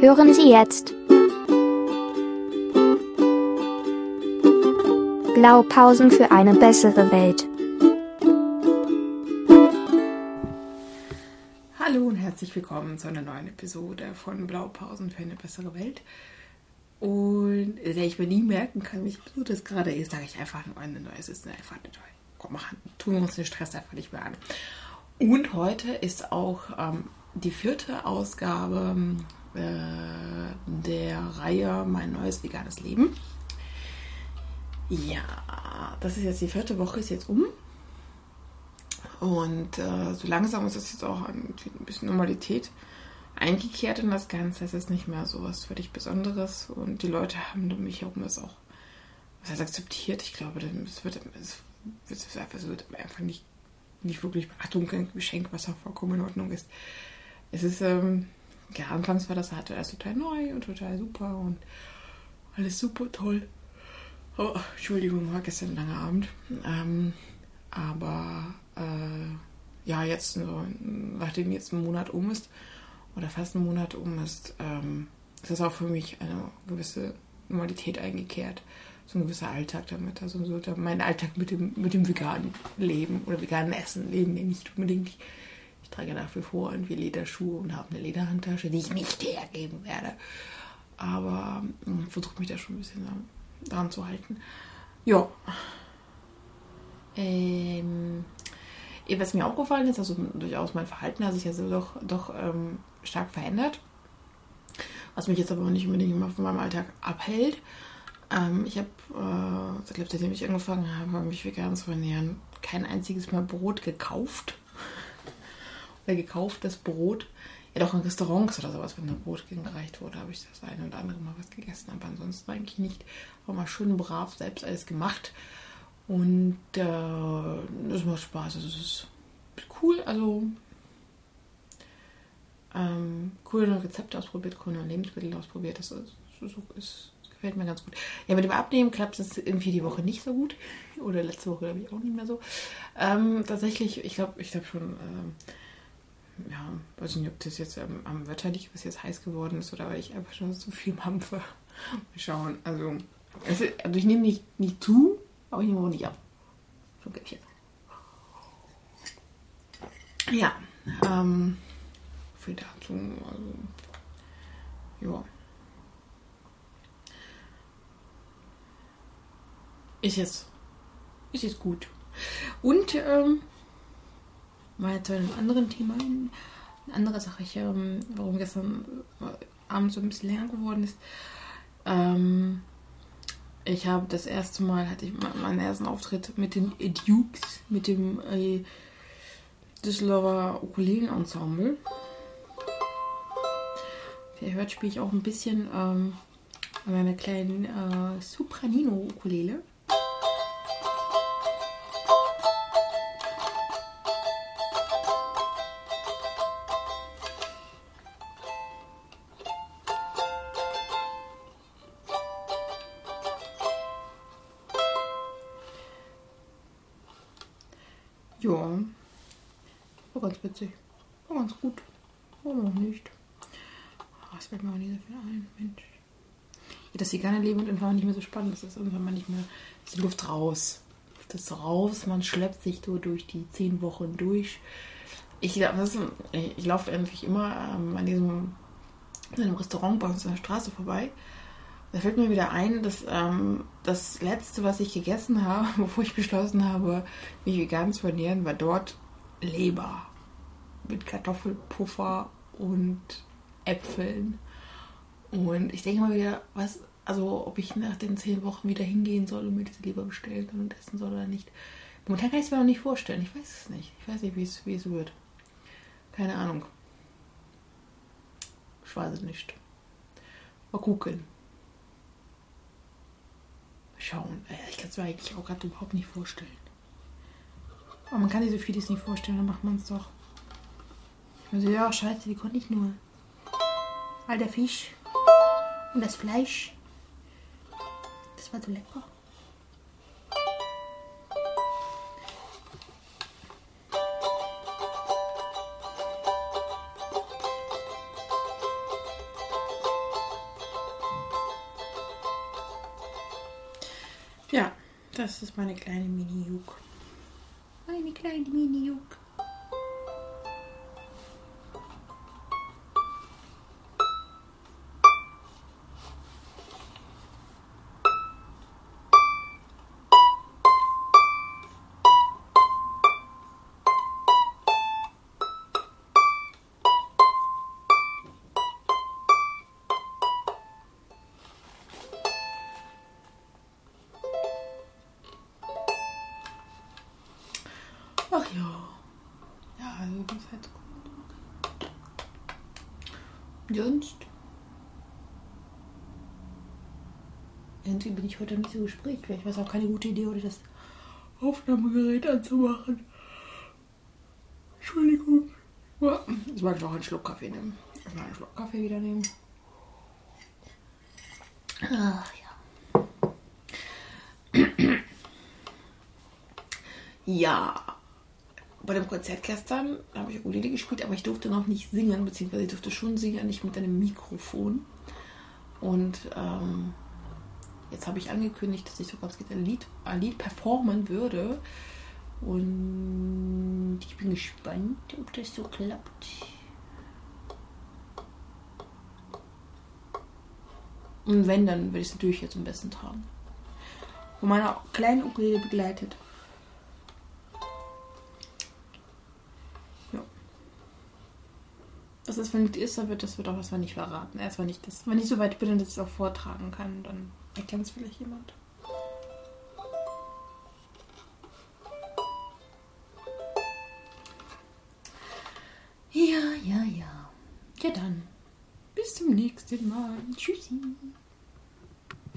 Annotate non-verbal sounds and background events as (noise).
Hören Sie jetzt Blaupausen für eine bessere Welt. Hallo und herzlich willkommen zu einer neuen Episode von Blaupausen für eine bessere Welt. Und der ich mir nie merken kann, wie so das gerade ist, sage ich einfach nur eine neue. Es ist einfach eine neue. Komm, machen, tun wir uns den Stress einfach nicht mehr an. Und heute ist auch ähm, die vierte Ausgabe äh, der Reihe Mein neues veganes Leben. Ja, das ist jetzt die vierte Woche, ist jetzt um. Und äh, so langsam ist es jetzt auch ein, bisschen Normalität eingekehrt in das Ganze. Es ist nicht mehr so was völlig Besonderes. Und die Leute haben mich herum das auch was heißt, akzeptiert. Ich glaube, es wird, es wird, es wird einfach nicht nicht wirklich Beachtung geschenkt, was auch vollkommen in Ordnung ist. Es ist, ähm, ja, anfangs war das halt erst total neu und total super und alles super toll. Oh, Entschuldigung, war gestern ein langer Abend. Ähm, aber äh, ja, jetzt, so, nachdem jetzt ein Monat um ist, oder fast ein Monat um ist, ähm, ist das auch für mich eine gewisse Normalität eingekehrt so ein gewisser Alltag damit. Also so mein Alltag mit dem, mit dem veganen Leben oder veganen Essen leben, den nicht unbedingt. Ich, trage nach wie vor irgendwie Lederschuhe und habe eine Lederhandtasche, die ich nicht hergeben werde. Aber hm, versuche mich da schon ein bisschen dran zu halten. Ja. Ähm, was mir aufgefallen ist, also durchaus mein Verhalten hat sich also doch, doch ähm, stark verändert. Was mich jetzt aber nicht unbedingt immer von meinem Alltag abhält. Ähm, ich habe, äh, seitdem ich angefangen habe, mich vegan zu ernähren, kein einziges Mal Brot gekauft. Oder gekauftes Brot. Ja, doch in Restaurants oder sowas, wenn da Brot gereicht wurde, habe ich das eine oder andere Mal was gegessen. Aber ansonsten eigentlich nicht. War mal schön brav selbst alles gemacht. Und äh, das macht Spaß. Also, es ist cool. Also, ähm, coole Rezepte ausprobiert, coole Lebensmittel ausprobiert. Das ist, ist, Gefällt mir ganz gut. Ja, mit dem Abnehmen klappt es irgendwie die Woche nicht so gut. Oder letzte Woche, glaube ich, auch nicht mehr so. Ähm, tatsächlich, ich glaube, ich glaube schon, ähm, ja, weiß nicht, ob das jetzt ähm, am Wetter liegt, was jetzt heiß geworden ist, oder weil ich einfach schon zu viel mampfe. Mal schauen. Also, also ich nehme nicht, nicht zu, aber ich nehme auch nicht ab. So Gäppchen. Ja, ähm, viel dazu. Also, ja. ist jetzt, ist jetzt gut. Und ähm, mal zu einem anderen Thema, eine andere Sache, ich, ähm, warum gestern äh, Abend so ein bisschen länger geworden ist. Ähm, ich habe das erste Mal, hatte ich meinen ersten Auftritt mit den Dukes, mit dem äh, Düsseldorfer Ukulelen-Ensemble. Ihr hört, spiele ich auch ein bisschen ähm, an einer kleinen äh, Sopranino-Ukulele. Ja. War ganz witzig. War ganz gut. Warum auch nicht? Oh, es fällt mir auch nicht so viel ein. Mensch. Ja, das vegane Leben wird irgendwann nicht mehr so spannend. Das ist irgendwann mal nicht mehr. Die Luft raus. Ist raus. Man schleppt sich so durch die zehn Wochen durch. Ich, ich laufe eigentlich immer ähm, an diesem in einem Restaurant bei uns an der Straße vorbei. Da fällt mir wieder ein, dass ähm, das letzte, was ich gegessen habe, (laughs) bevor ich beschlossen habe, mich vegan zu ernähren, war dort Leber mit Kartoffelpuffer und Äpfeln. Und ich denke mal wieder, was, also ob ich nach den zehn Wochen wieder hingehen soll und mir diese Leber bestellen und essen soll oder nicht. Momentan kann ich es mir noch nicht vorstellen. Ich weiß es nicht. Ich weiß nicht, wie es wird. Keine Ahnung. Ich weiß es nicht. Mal gucken schauen. Äh, ich kann es mir eigentlich auch gerade überhaupt nicht vorstellen. Aber man kann sich so vieles nicht vorstellen, dann macht man es doch. Also ja, scheiße, wie konnte ich nur? All der Fisch und das Fleisch. Das war so lecker. Ja, das ist meine kleine Mini-Juk. Meine kleine Mini-Juk. Ach ja. Ja, also das halt gut. Sonst? Irgendwie bin ich heute nicht so gesprächig. Vielleicht war es auch keine gute Idee, oder das Aufnahmegerät anzumachen. Entschuldigung. Jetzt wollte ich noch einen Schluck Kaffee nehmen. Ich einen Schluck Kaffee wieder nehmen. Ach ja. (clears throat) Ja, bei dem Konzert gestern habe ich Ukulele gespielt, aber ich durfte noch nicht singen, beziehungsweise ich durfte schon singen, nicht mit einem Mikrofon. Und ähm, jetzt habe ich angekündigt, dass ich so ganz ein Lied, ein Lied performen würde. Und ich bin gespannt, ob das so klappt. Und wenn, dann würde ich es natürlich jetzt am besten tragen. Von meiner kleinen Ukulele begleitet. Was das für ein Lied ist, dann wird das wird auch wir nicht verraten. Erst wenn ich das, wenn ich so weit bin und das auch vortragen kann, dann erkennt es vielleicht jemand. Ja, ja, ja. Ja dann. Bis zum nächsten Mal. Tschüssi.